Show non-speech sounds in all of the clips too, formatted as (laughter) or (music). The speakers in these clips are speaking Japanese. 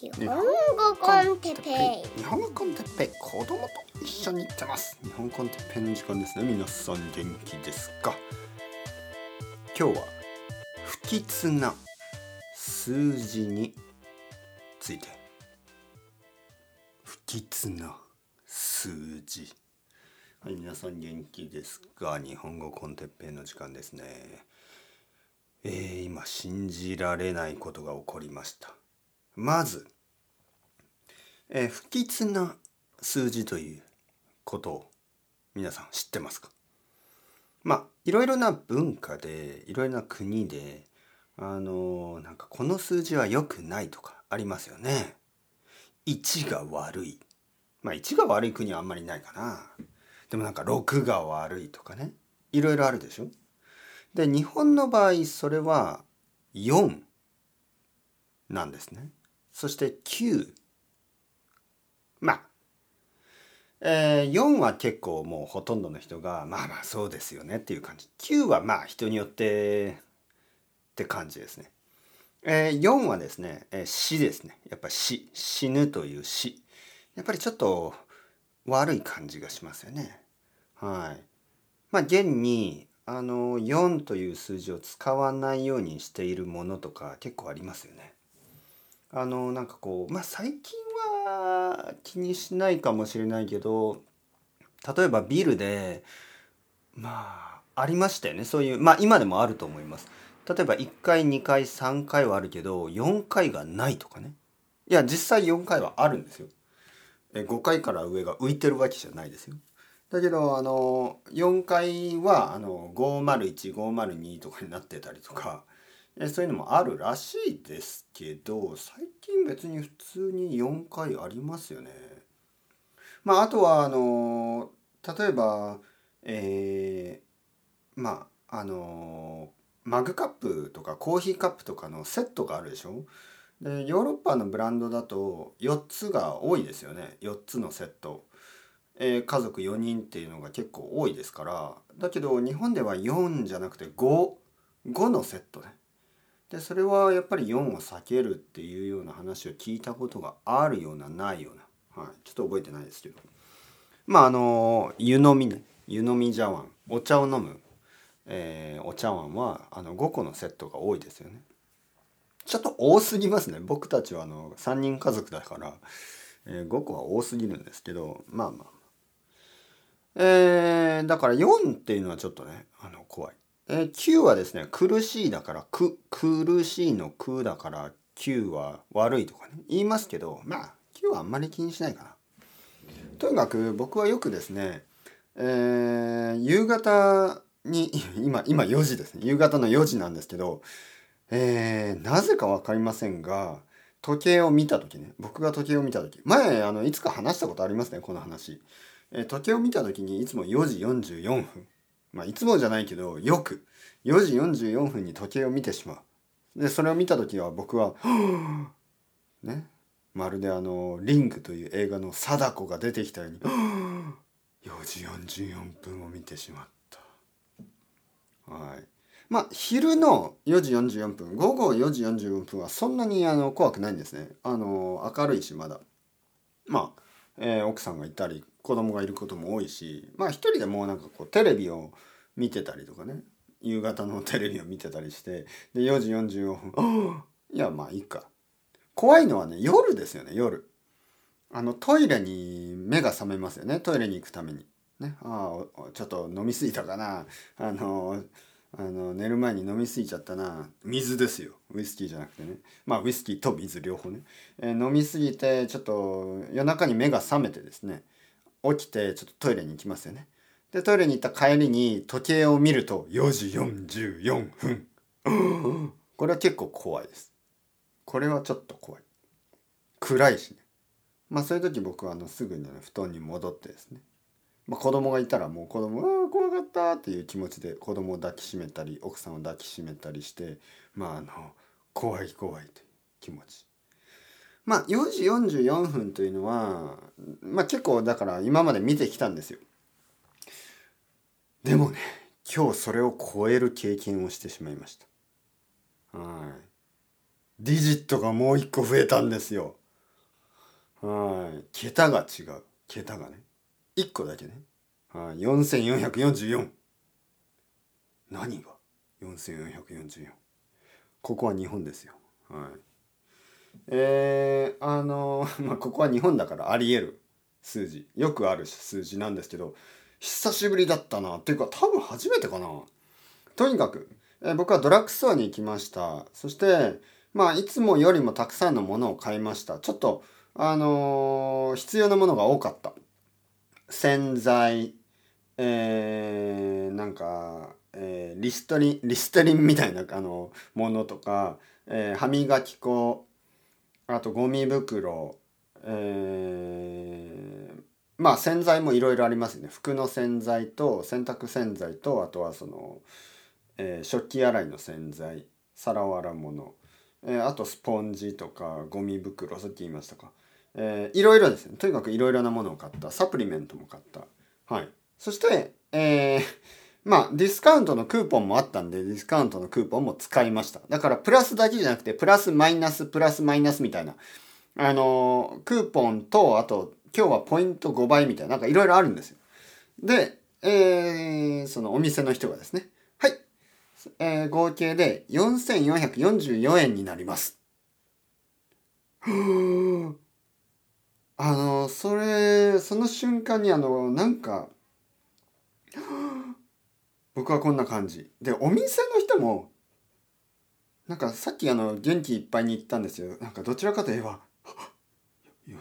日本語コンテッペイ日本語コンテッペイ子供と一緒に行ってます。日本コンテッペイの時間です。ね皆さん元気ですか？今日は不吉な数字について。不吉な数字。はい皆さん元気ですか？日本語コンテッペイの時間ですね。えー、今信じられないことが起こりました。まず、えー、不吉な数字ということを皆さん知ってますか？まあいろいろな文化でいろいろな国であのー、なんかこの数字は良くないとかありますよね。1が悪い。まあ1が悪い国はあんまりないかな。でもなんか6が悪いとかね。いろいろあるでしょ？で日本の場合それは4なんですね。そして9まあ、えー、4は結構もうほとんどの人がまあまあそうですよねっていう感じ。9はまあ人によってって感じですね、えー、4はですね、えー、死ですね。やっぱ死。死ぬという死。やっぱりちょっと悪い感じがしますよね。はい。まあ現にあの4という数字を使わないようにしているものとか結構ありますよね。あのなんかこうまあ最近は気にしないかもしれないけど例えばビルでまあありましたよね。そういうまあ今でもあると思います。例えば1回2回3回はあるけど4回がないとかね。いや実際4回はあるんですよ。5回から上が浮いてるわけじゃないですよ。だけどあの4回はあの501502とかになってたりとかそういうのもあるらしいですけど最近別に普通に4回ありますよね。まああとはあの例えばえー、まああのマグカップとかコーヒーカップとかのセットがあるでしょ。でヨーロッパのブランドだと4つが多いですよね。4つのセット、えー、家族4人っていうのが結構多いですから。だけど日本では4じゃなくて55のセットね。でそれはやっぱり4を避けるっていうような話を聞いたことがあるようなないような、はい、ちょっと覚えてないですけど。まああの湯飲みね。湯飲み茶碗。お茶を飲む、えー、お茶碗はあの5個のセットが多いですよね。ちょっと多すぎますね。僕たちはあの3人家族だから、えー、5個は多すぎるんですけど。まあまあえー、だから4っていうのはちょっとねあの怖い。えー、9はですね苦しいだからく苦しいの苦だから9は悪いとかね言いますけどまあ9はあんまり気にしないかな。とにかく僕はよくですね、えー、夕方に (laughs) 今今4時ですね。夕方の4時なんですけど、えー、なぜか分かりませんが時計を見た時ね僕が時計を見た時。前あのいつか話したことありますねこの話、えー、時計を見た時にいつも4時44分。まあいつもじゃないけどよく4時44分に時計を見てしまう。でそれを見た時は僕は (gasps) ねまるであの「リング」という映画の貞子が出てきたように (gasps) 4時44分を見てしまった。はい。まあ昼の4時44分午後4時44分はそんなにあの怖くないんですね。あの明るいしまだ。まあ、えー、奥さんがいたり子供がいることも多いしまあ一人でもうなんかこうテレビを見てたりとかね夕方のテレビを見てたりしてで4時44分いやまあいいか怖いのはね夜ですよね夜。あのトイレに目が覚めますよねトイレに行くために。ねああちょっと飲み過ぎたかなあのあの寝る前に飲み過ぎちゃったな水ですよ。ウイスキーじゃなくてね。まあウイスキーと水両方ね、えー、飲み過ぎてちょっと夜中に目が覚めてですね起きてちょっとトイレに行きますよね。でトイレに行った帰りに時計を見ると4時44分。(gasps) これは結構怖いです。これはちょっと怖い。暗いしね。まあそういう時僕はあのすぐに、ね、布団に戻ってですね。まあ、子供がいたらもう子供ああ怖かったっていう気持ちで子供を抱きしめたり奥さんを抱きしめたりしてまああの怖い怖いという気持ちまあ4時44分というのは、まあ結構だから今まで見てきたんですよ。でもね、今日それを超える経験をしてしまいました。はい。ディジットがもう一個増えたんですよ。はい。桁が違う。桁がね。1個だけね。はい。4444何が？4444ここは日本ですよ。はい。えー、あの (laughs) まあここは日本だからありえる数字。よくある数字なんですけど久しぶりだったな。っていうか多分初めてかな。とにかく、えー僕はドラッグストアに行きました。そしてまあいつもよりもたくさんのものを買いました。ちょっとあのー必要なものが多かった。洗剤えー、なんか、えーリストリンリストリンみたいなあのものとか、えー歯磨き粉あとゴミ袋。えーまあ洗剤もいろいろありますね。服の洗剤と洗濯洗剤とあとはその、えー食器洗いの洗剤。皿を洗うもの、えーあとスポンジとかゴミ袋。さっき言いましたか、えーいろいろですね。とにかくいろいろなものを買った。サプリメントも買った。はい。そしてえーまあディスカウントのクーポンもあったんでディスカウントのクーポンも使いました。だからプラスだけじゃなくてプラスマイナスプラスマイナスみたいなあのークーポンとあと今日はポイント5倍みたいななんかいろいろあるんですよ。で、えーそのお店の人がですねはい、えー合計で4444円になります。(gasps) あのそれその瞬間にあのなんか僕はこんな感じ。でお店の人もなんかさっきあの元気いっぱいに言ったんですよ。なんかどちらかといえば4444円に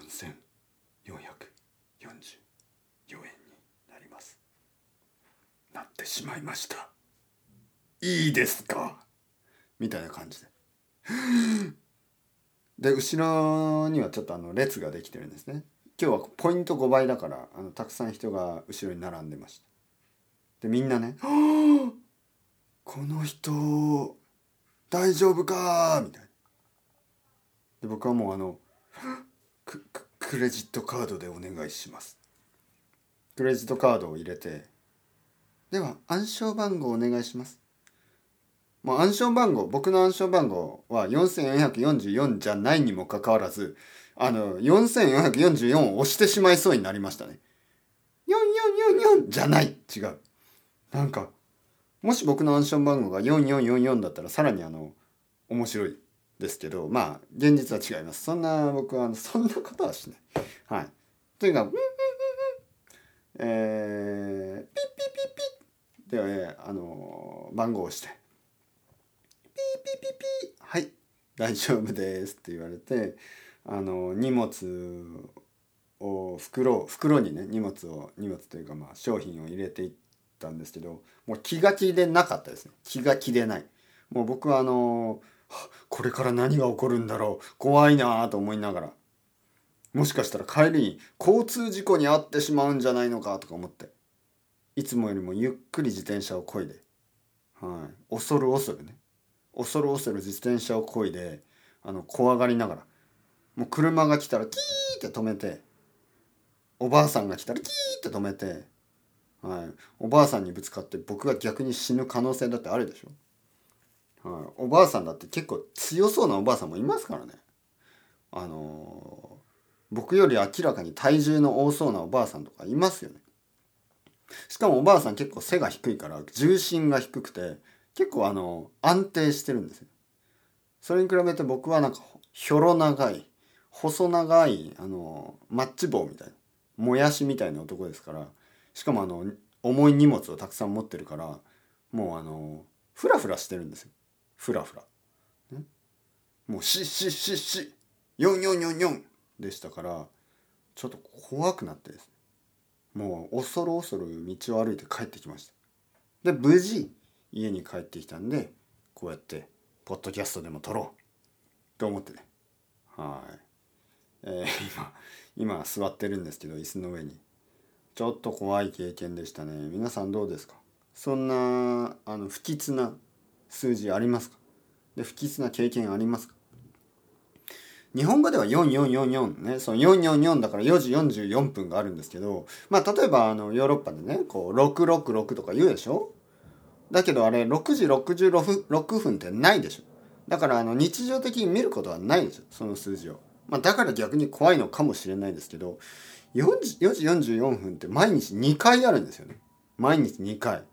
なります。なってしまいました。いいですか？みたいな感じで。で後ろにはちょっとあの列ができてるんですね。今日はポイント5倍だからあのたくさん人が後ろに並んでました。でみんなね「(gasps) この人大丈夫か?」みたいな。で僕はもうあのクククレジットカードでお願いします。クレジットカードを入れてでは暗証番号お願いします。もう暗証番号僕の暗証番号は4444じゃないにもかかわらずあの4444を押してしまいそうになりましたね。4444じゃない。違う。なんかもし僕の暗証番号が4444だったらさらにあの面白いですけどまあ現実は違います。そんな僕はそんなことはしない。はい。とにかく「うんうんうんうん。えー、ピッピッピッピッ」で、えーあの番号をして「ピーピーピーピーはい。大丈夫です」って言われてあの荷物を袋袋にね荷物を荷物というかまあ商品を入れていってたんですけどもう気が気でなかったですね。気が気でない。もう僕はあのこれから何が起こるんだろう。怖いなあと思いながら。もしかしたら帰りに交通事故に遭ってしまうんじゃないのかとか思って。いつもよりもゆっくり自転車をこいで、はい、恐る恐るね。恐る恐る自転車をこいであの怖がりながら。もう車が来たらキーって止めておばあさんが来たらキーって止めて、はい、おばあさんにぶつかって僕が逆に死ぬ可能性だってあるでしょ、はい、おばあさんだって結構強そうなおばあさんもいますからね。あのー僕より明らかに体重の多そうなおばあさんとかいますよね。しかもおばあさん結構背が低いから重心が低くて結構あの安定してるんですよ。それに比べて僕はなんかひょろ長い細長いあのマッチ棒みたいなもやしみたいな男ですからしかもあの重い荷物をたくさん持ってるからもうあのフラフラしてるんですよ。フラフラ、もうシッシッシッシ4444でしたからちょっと怖くなってですね。もう恐る恐る道を歩いて帰ってきました。で無事家に帰ってきたんでこうやってポッドキャストでも撮ろう。と思ってね。はい、えー今今座ってるんですけど椅子の上に。ちょっと怖い経験でしたね。皆さんどうですか？そんなあの不吉な数字ありますか？で不吉な経験ありますか？日本語では4444ね。その444だから4時44分があるんですけどまあ例えばあのヨーロッパでねこう666とか言うでしょ？だけどあれ6時66分ってないでしょ。だからあの日常的に見ることはないでしょその数字を。まあ、だから逆に怖いのかもしれないですけど4時 ,4 時44分って毎日2回あるんですよね。毎日2回。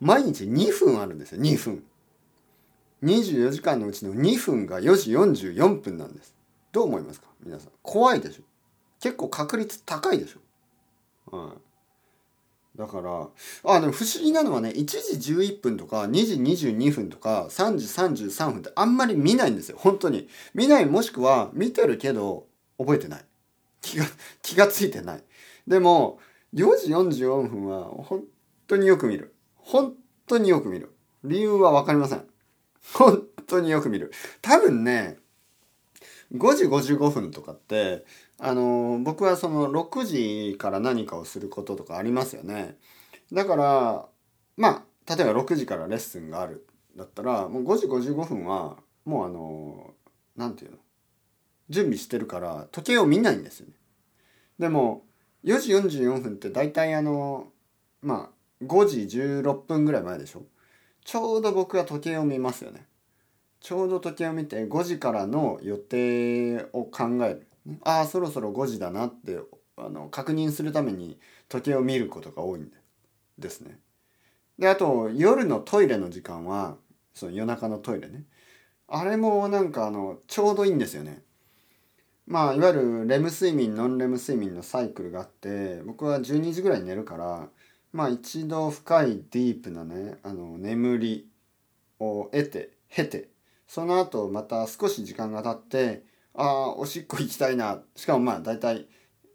毎日2分あるんですよ。2分。24時間のうちの2分が4時44分なんです。どう思いますか？皆さん。怖いでしょ。結構確率高いでしょ。だからあでも不思議なのはね1時11分とか2時22分とか3時33分ってあんまり見ないんですよ。本当に。見ないもしくは見てるけど覚えてない。気が気がついてない。でも4時44分は本当によく見る。本当によく見る。理由は分かりません。本当によく見る。多分ね5時55分とかってあの僕はその6時から何かをすることとかありますよね。だからまあ例えば6時からレッスンがあるだったらもう5時55分はもうあの何て言うの？準備してるから時計を見ないんですよね。でも4時44分って大体あのまあ5時16分ぐらい前でしょ？ちょうど僕は時計を見ますよね。ちょうど時計を見て5時からの予定を考えるああそろそろ5時だなってあの確認するために時計を見ることが多いんですね。であと夜のトイレの時間はその夜中のトイレねあれもなんかあのちょうどいいんですよね。まあいわゆるレム睡眠ノンレム睡眠のサイクルがあって僕は12時ぐらいに寝るからまあ一度深いディープなねあの眠りを得て経てその後また少し時間が経ってああおしっこ行きたいな。しかもまあ大体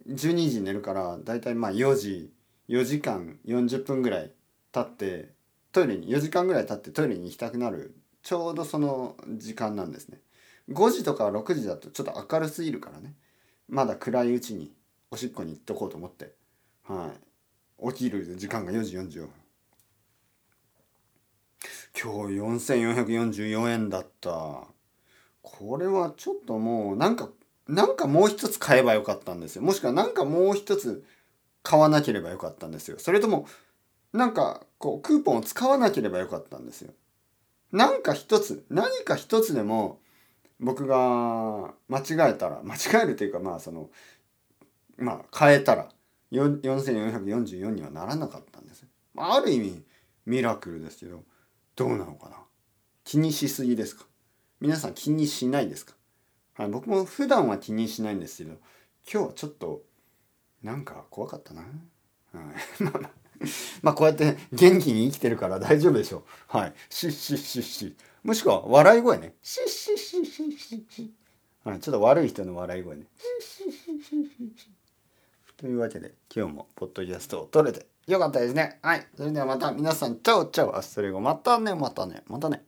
12時寝るから大体まあ4時4時間40分ぐらい経ってトイレに4時間ぐらい経ってトイレに行きたくなる。ちょうどその時間なんですね。5時とか6時だとちょっと明るすぎるからね。まだ暗いうちにおしっこに行っとこうと思って。はい。起きる時間が4時44分今日4444円だった。これはちょっともうなんかなんかもう一つ買えばよかったんですよ。もしくはなんかもう一つ買わなければよかったんですよ。それともなんかこうクーポンを使わなければよかったんですよ。なんか一つ何か一つでも僕が間違えたら間違えるというかまあそのまあ変えたら4444にはならなかったんですある意味ミラクルですけど。どうなのかな？気にしすぎですか？皆さん気にしないですか、はい、僕も普段は気にしないんですけど今日はちょっとなんか怖かったな、はい、(laughs) まあこうやって元気に生きてるから大丈夫でしょう。はい。シッシッシッシもしくは笑い声ね。シッシッシッシッシッ。シはい、ちょっと悪い人の笑い声ね。というわけで今日もポッドキャストを撮れてよかったですね。はい。それではまた皆さん chao chao。Hasta luego またねまたねまたね。